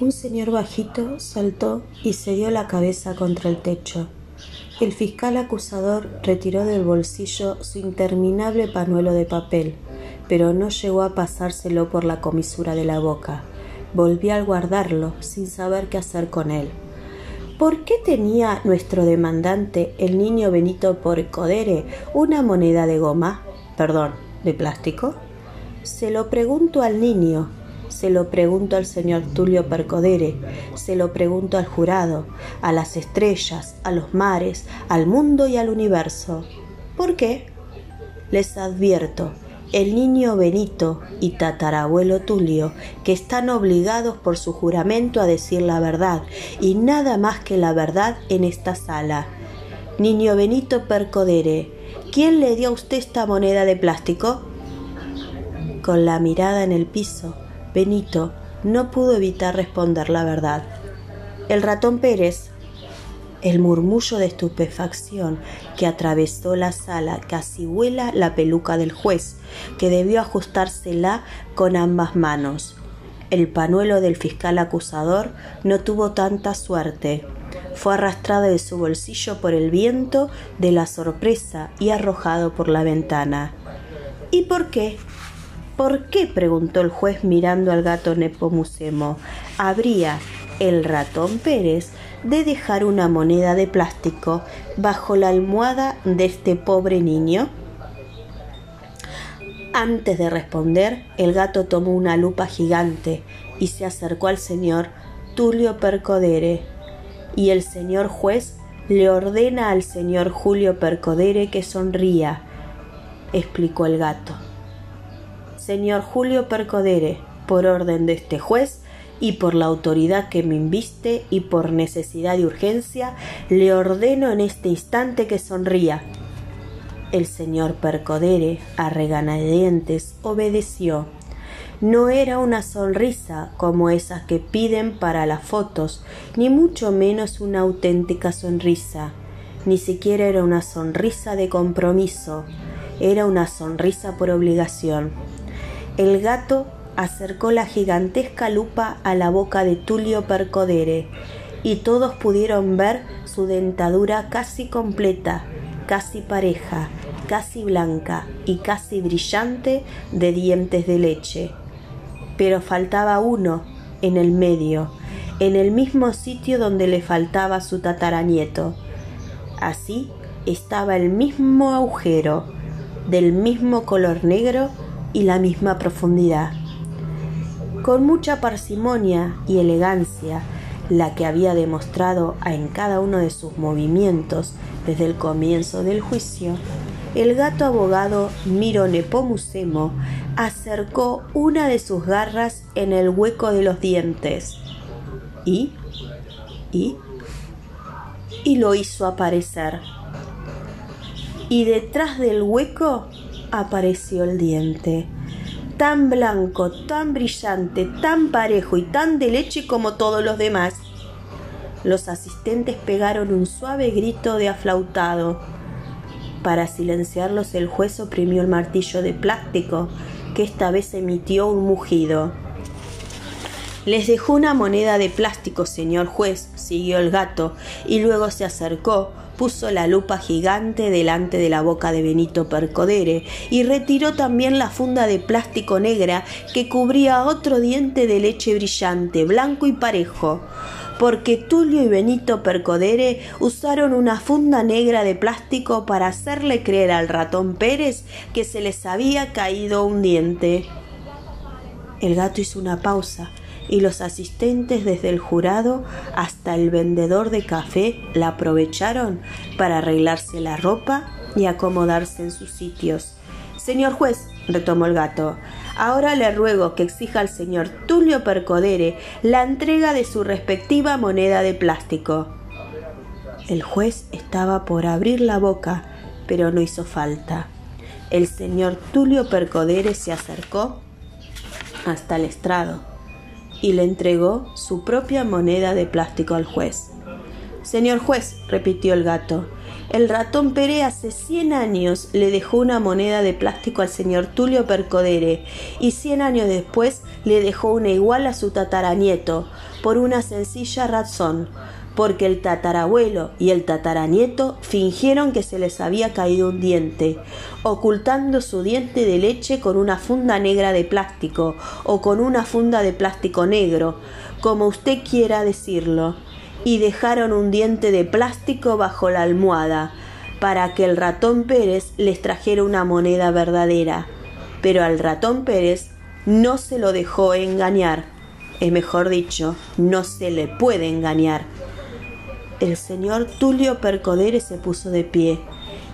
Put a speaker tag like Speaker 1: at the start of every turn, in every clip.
Speaker 1: Un señor bajito saltó y se dio la cabeza contra el techo. El fiscal acusador retiró del bolsillo su interminable panuelo de papel, pero no llegó a pasárselo por la comisura de la boca. Volvió al guardarlo sin saber qué hacer con él. ¿Por qué tenía nuestro demandante, el niño Benito Porcodere, una moneda de goma? Perdón, de plástico. Se lo pregunto al niño, se lo pregunto al señor Tulio Percodere, se lo pregunto al jurado, a las estrellas, a los mares, al mundo y al universo. ¿Por qué? Les advierto, el niño Benito y tatarabuelo Tulio, que están obligados por su juramento a decir la verdad, y nada más que la verdad en esta sala. Niño Benito Percodere, ¿quién le dio a usted esta moneda de plástico? Con la mirada en el piso, Benito no pudo evitar responder la verdad. El ratón Pérez, el murmullo de estupefacción que atravesó la sala casi vuela la peluca del juez, que debió ajustársela con ambas manos. El panuelo del fiscal acusador no tuvo tanta suerte. Fue arrastrado de su bolsillo por el viento de la sorpresa y arrojado por la ventana. ¿Y por qué? ¿Por qué? preguntó el juez mirando al gato Nepomucemo. ¿Habría el ratón Pérez de dejar una moneda de plástico bajo la almohada de este pobre niño? Antes de responder, el gato tomó una lupa gigante y se acercó al señor Tulio Percodere. Y el señor juez le ordena al señor Julio Percodere que sonría, explicó el gato. Señor Julio Percodere, por orden de este juez y por la autoridad que me inviste y por necesidad y urgencia, le ordeno en este instante que sonría. El señor Percodere, a regañadientes, obedeció. No era una sonrisa como esas que piden para las fotos, ni mucho menos una auténtica sonrisa. Ni siquiera era una sonrisa de compromiso, era una sonrisa por obligación. El gato acercó la gigantesca lupa a la boca de Tulio Percodere y todos pudieron ver su dentadura casi completa, casi pareja, casi blanca y casi brillante de dientes de leche. Pero faltaba uno en el medio, en el mismo sitio donde le faltaba su tataranieto. Así estaba el mismo agujero, del mismo color negro y la misma profundidad. Con mucha parsimonia y elegancia, la que había demostrado en cada uno de sus movimientos desde el comienzo del juicio, el gato abogado Miro Nepomucemo acercó una de sus garras en el hueco de los dientes y, y, y lo hizo aparecer. Y detrás del hueco apareció el diente, tan blanco, tan brillante, tan parejo y tan de leche como todos los demás. Los asistentes pegaron un suave grito de aflautado. Para silenciarlos el juez oprimió el martillo de plástico, que esta vez emitió un mugido. Les dejó una moneda de plástico, señor juez, siguió el gato, y luego se acercó, puso la lupa gigante delante de la boca de Benito Percodere y retiró también la funda de plástico negra que cubría otro diente de leche brillante, blanco y parejo porque Tulio y Benito Percodere usaron una funda negra de plástico para hacerle creer al ratón Pérez que se les había caído un diente. El gato hizo una pausa y los asistentes desde el jurado hasta el vendedor de café la aprovecharon para arreglarse la ropa y acomodarse en sus sitios. Señor juez, retomó el gato, ahora le ruego que exija al señor Tulio Percodere la entrega de su respectiva moneda de plástico. El juez estaba por abrir la boca, pero no hizo falta. El señor Tulio Percodere se acercó hasta el estrado y le entregó su propia moneda de plástico al juez. Señor juez, repitió el gato, El ratón Pérez hace 100 años le dejó una moneda de plástico al señor Tulio Percodere y 100 años después le dejó una igual a su tataranieto, por una sencilla razón, porque el tatarabuelo y el tataranieto fingieron que se les había caído un diente, ocultando su diente de leche con una funda negra de plástico o con una funda de plástico negro, como usted quiera decirlo, y dejaron un diente de plástico bajo la almohada, para que el ratón Pérez les trajera una moneda verdadera. Pero al ratón Pérez no se lo dejó engañar, es mejor dicho, no se le puede engañar el señor Tulio Percodere se puso de pie.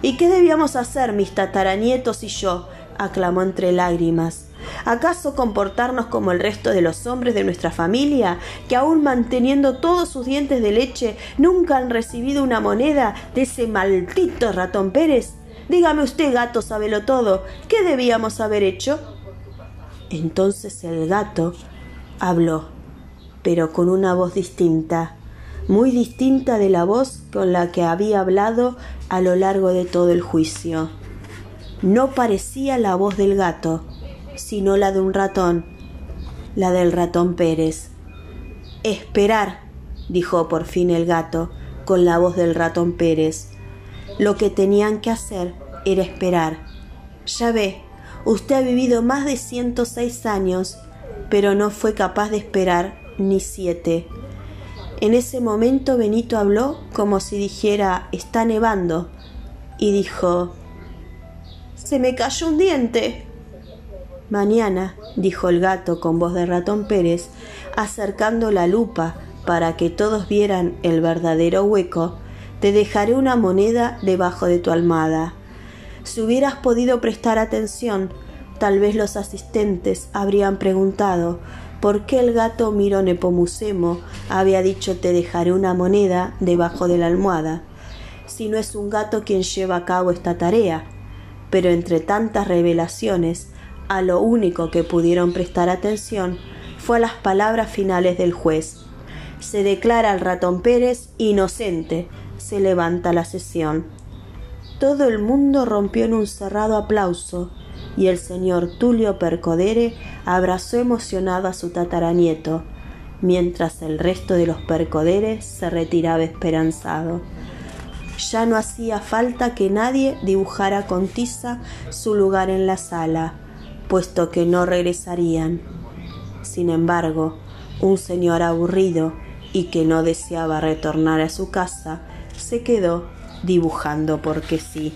Speaker 1: ¿Y qué debíamos hacer, mis tataranietos y yo? aclamó entre lágrimas. ¿Acaso comportarnos como el resto de los hombres de nuestra familia, que aun manteniendo todos sus dientes de leche, nunca han recibido una moneda de ese maldito ratón Pérez? Dígame usted, gato sabelo todo, ¿qué debíamos haber hecho? Entonces el gato habló, pero con una voz distinta muy distinta de la voz con la que había hablado a lo largo de todo el juicio. No parecía la voz del gato, sino la de un ratón, la del ratón Pérez. Esperar, dijo por fin el gato, con la voz del ratón Pérez. Lo que tenían que hacer era esperar. Ya ve, usted ha vivido más de ciento seis años, pero no fue capaz de esperar ni siete. En ese momento Benito habló como si dijera está nevando y dijo Se me cayó un diente. Mañana, dijo el gato con voz de ratón Pérez, acercando la lupa para que todos vieran el verdadero hueco, te dejaré una moneda debajo de tu almada. Si hubieras podido prestar atención, tal vez los asistentes habrían preguntado por qué el gato Miro Nepomucemo había dicho te dejaré una moneda debajo de la almohada, si no es un gato quien lleva a cabo esta tarea. Pero entre tantas revelaciones, a lo único que pudieron prestar atención fue a las palabras finales del juez. Se declara al ratón Pérez inocente. Se levanta la sesión. Todo el mundo rompió en un cerrado aplauso y el señor Tulio Percodere abrazó emocionado a su tataranieto, mientras el resto de los percoderes se retiraba esperanzado. Ya no hacía falta que nadie dibujara con tiza su lugar en la sala, puesto que no regresarían. Sin embargo, un señor aburrido y que no deseaba retornar a su casa, se quedó dibujando porque sí.